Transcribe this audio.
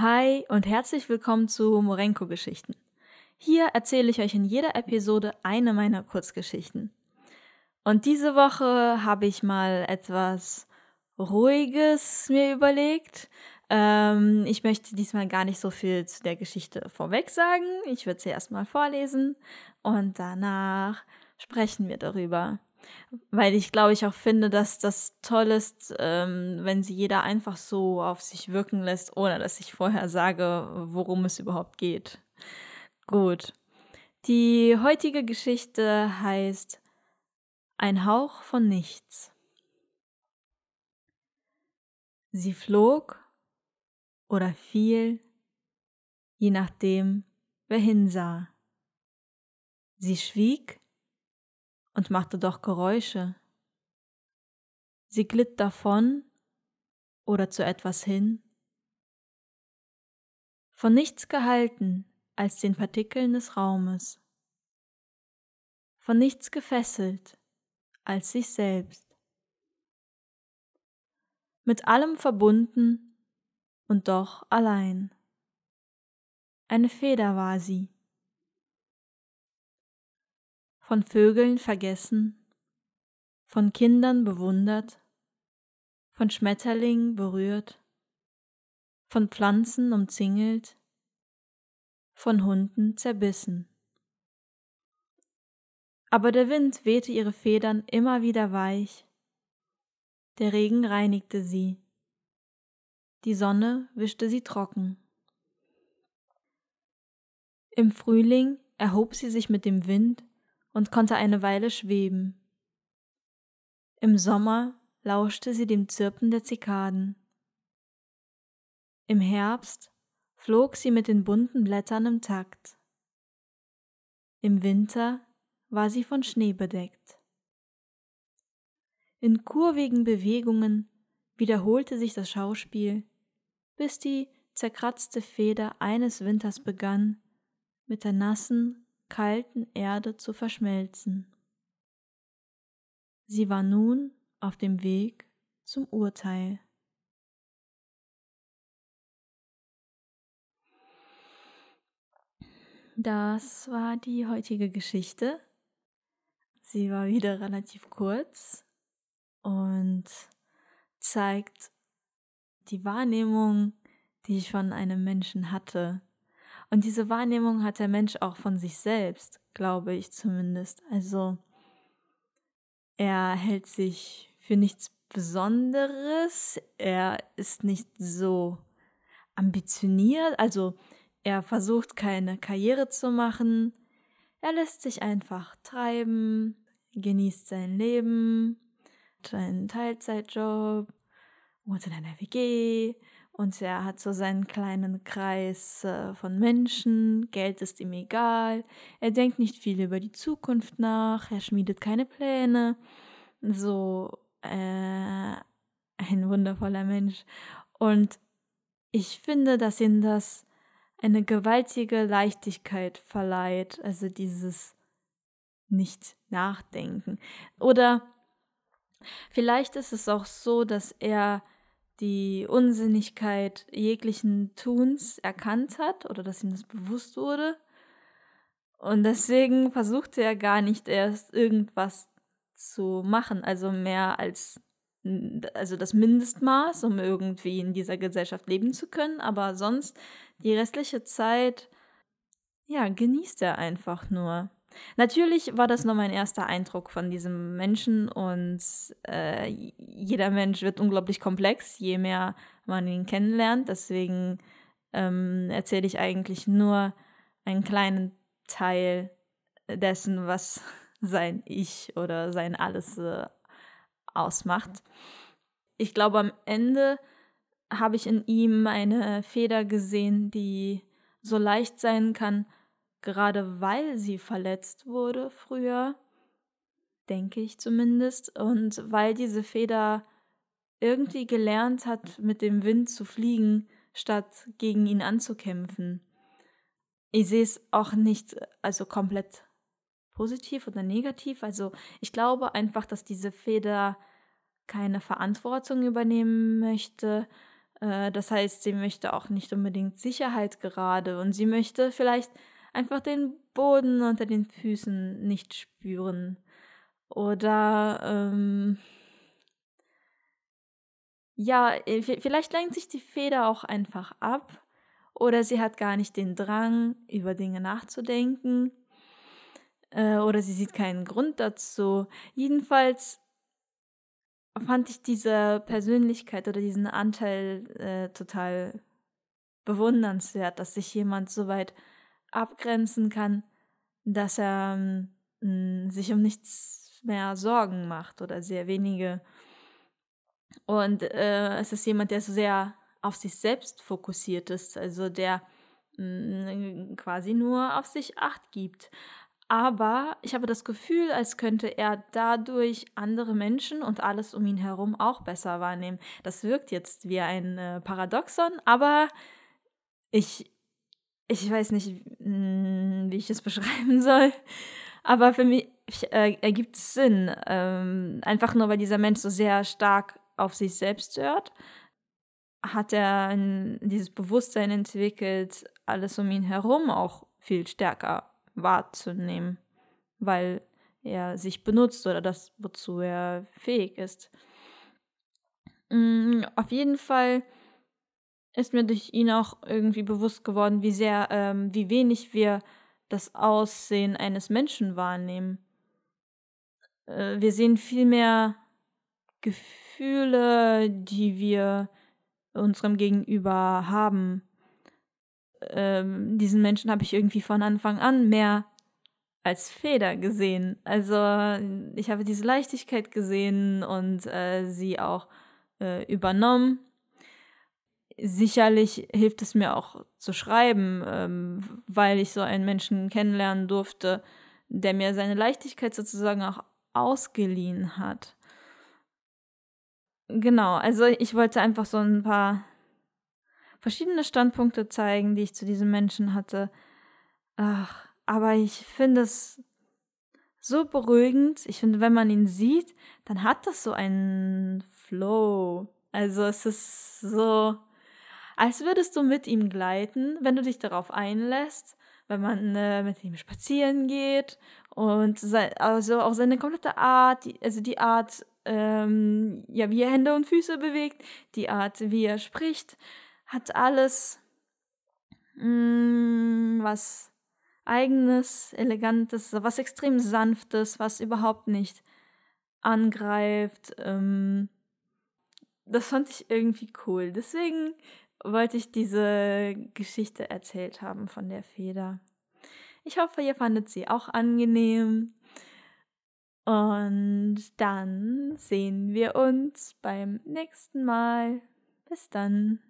Hi und herzlich willkommen zu Morenko-Geschichten. Hier erzähle ich euch in jeder Episode eine meiner Kurzgeschichten. Und diese Woche habe ich mal etwas Ruhiges mir überlegt. Ähm, ich möchte diesmal gar nicht so viel zu der Geschichte vorweg sagen. Ich würde sie erstmal vorlesen und danach sprechen wir darüber weil ich glaube ich auch finde, dass das toll ist, ähm, wenn sie jeder einfach so auf sich wirken lässt, ohne dass ich vorher sage, worum es überhaupt geht. Gut. Die heutige Geschichte heißt Ein Hauch von nichts. Sie flog oder fiel, je nachdem, wer hinsah. Sie schwieg und machte doch Geräusche. Sie glitt davon oder zu etwas hin, von nichts gehalten als den Partikeln des Raumes, von nichts gefesselt als sich selbst, mit allem verbunden und doch allein. Eine Feder war sie, von Vögeln vergessen, von Kindern bewundert, von Schmetterlingen berührt, von Pflanzen umzingelt, von Hunden zerbissen. Aber der Wind wehte ihre Federn immer wieder weich, der Regen reinigte sie, die Sonne wischte sie trocken. Im Frühling erhob sie sich mit dem Wind und konnte eine Weile schweben. Im Sommer lauschte sie dem Zirpen der Zikaden. Im Herbst flog sie mit den bunten Blättern im Takt. Im Winter war sie von Schnee bedeckt. In kurvigen Bewegungen wiederholte sich das Schauspiel, bis die zerkratzte Feder eines Winters begann, mit der nassen, kalten Erde zu verschmelzen. Sie war nun auf dem Weg zum Urteil. Das war die heutige Geschichte. Sie war wieder relativ kurz und zeigt die Wahrnehmung, die ich von einem Menschen hatte, und diese Wahrnehmung hat der Mensch auch von sich selbst, glaube ich zumindest. Also er hält sich für nichts Besonderes, er ist nicht so ambitioniert, also er versucht keine Karriere zu machen, er lässt sich einfach treiben, genießt sein Leben, seinen Teilzeitjob, wohnt in einer WG, und er hat so seinen kleinen Kreis äh, von Menschen, Geld ist ihm egal, er denkt nicht viel über die Zukunft nach, er schmiedet keine Pläne. So äh, ein wundervoller Mensch. Und ich finde, dass ihm das eine gewaltige Leichtigkeit verleiht, also dieses nicht nachdenken. Oder vielleicht ist es auch so, dass er die Unsinnigkeit jeglichen Tuns erkannt hat oder dass ihm das bewusst wurde. Und deswegen versuchte er gar nicht erst irgendwas zu machen, also mehr als also das Mindestmaß, um irgendwie in dieser Gesellschaft leben zu können, aber sonst die restliche Zeit ja, genießt er einfach nur. Natürlich war das nur mein erster Eindruck von diesem Menschen und äh, jeder Mensch wird unglaublich komplex, je mehr man ihn kennenlernt. Deswegen ähm, erzähle ich eigentlich nur einen kleinen Teil dessen, was sein Ich oder sein Alles äh, ausmacht. Ich glaube, am Ende habe ich in ihm eine Feder gesehen, die so leicht sein kann, gerade weil sie verletzt wurde früher, denke ich zumindest, und weil diese Feder irgendwie gelernt hat, mit dem Wind zu fliegen, statt gegen ihn anzukämpfen. Ich sehe es auch nicht also komplett positiv oder negativ. Also ich glaube einfach, dass diese Feder keine Verantwortung übernehmen möchte, Äh, das heißt, sie möchte auch nicht unbedingt Sicherheit gerade und sie möchte vielleicht einfach den Boden unter den Füßen nicht spüren. Oder ähm, ja, äh, vielleicht lenkt sich die Feder auch einfach ab oder sie hat gar nicht den Drang, über Dinge nachzudenken äh, oder sie sieht keinen Grund dazu. Jedenfalls fand ich diese Persönlichkeit oder diesen Anteil äh, total bewundernswert, dass sich jemand so weit abgrenzen kann, dass er mh, mm, sich um nichts mehr Sorgen macht oder sehr wenige und äh, es ist jemand, der so sehr auf sich selbst fokussiert ist, also der quasi nur auf sich acht gibt. Aber ich habe das Gefühl, als könnte er dadurch andere Menschen und alles um ihn herum auch besser wahrnehmen. Das wirkt jetzt wie ein äh, Paradoxon, aber ich, ich weiß nicht, mm, wie ich es beschreiben soll. Aber für mich äh, ergibt es Sinn. Ähm, einfach nur, weil dieser Mensch so sehr stark auf sich selbst hört, hat er ein, dieses Bewusstsein entwickelt, alles um ihn herum auch viel stärker wahrzunehmen, weil er sich benutzt oder das, wozu er fähig ist. Mm, auf jeden Fall ist mir durch ihn auch irgendwie bewusst geworden, wie sehr, ähm, wie wenig wir das Aussehen eines Menschen wahrnehmen. Äh, wir sehen viel mehr Gefühle, die wir unserem Gegenüber haben. Ähm, diesen Menschen habe ich irgendwie von Anfang an mehr als Feder gesehen. Also ich habe diese Leichtigkeit gesehen und äh, sie auch äh, übernommen. Sicherlich hilft es mir auch zu schreiben, ähm, weil ich so einen Menschen kennenlernen durfte, der mir seine Leichtigkeit sozusagen auch ausgeliehen hat. Genau, also ich wollte einfach so ein paar verschiedene Standpunkte zeigen, die ich zu diesem Menschen hatte. Ach, aber ich finde es so beruhigend. Ich finde, wenn man ihn sieht, dann hat das so einen Flow. Also es ist so, als würdest du mit ihm gleiten, wenn du dich darauf einlässt, wenn man äh, mit ihm spazieren geht und sein, also auch seine komplette Art, also die Art, ähm, ja, wie er Hände und Füße bewegt, die Art, wie er spricht, hat alles mh, mm, was eigenes, elegantes, was extrem sanftes, was überhaupt nicht angreift. Ähm, das fand ich irgendwie cool. Deswegen wollte ich diese Geschichte erzählt haben von der Feder. Ich hoffe, ihr fandet sie auch angenehm. Und dann sehen wir uns beim nächsten Mal. Bis dann.